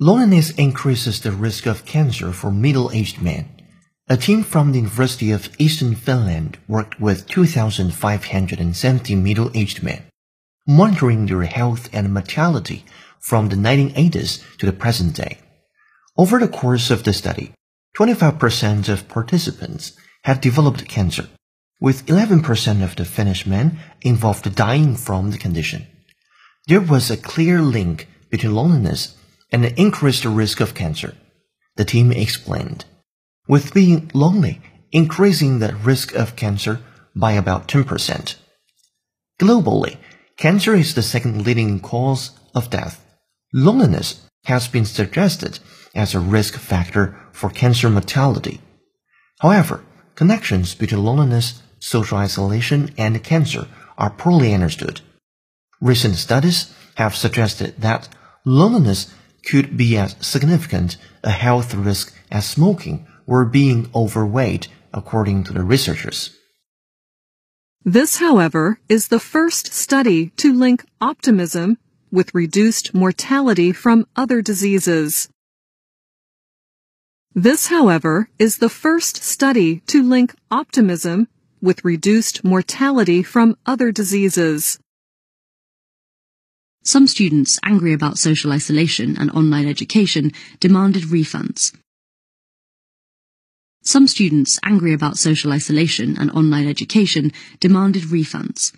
Loneliness increases the risk of cancer for middle-aged men. A team from the University of Eastern Finland worked with 2,570 middle-aged men, monitoring their health and mortality from the 1980s to the present day. Over the course of the study, 25% of participants had developed cancer, with 11% of the Finnish men involved dying from the condition. There was a clear link between loneliness and the increased risk of cancer, the team explained, with being lonely increasing the risk of cancer by about 10%. Globally, cancer is the second leading cause of death. Loneliness has been suggested as a risk factor for cancer mortality. However, connections between loneliness, social isolation, and cancer are poorly understood. Recent studies have suggested that loneliness could be as significant a health risk as smoking or being overweight, according to the researchers. This, however, is the first study to link optimism with reduced mortality from other diseases. This, however, is the first study to link optimism with reduced mortality from other diseases. Some students angry about social isolation and online education demanded refunds. Some students angry about social isolation and online education demanded refunds.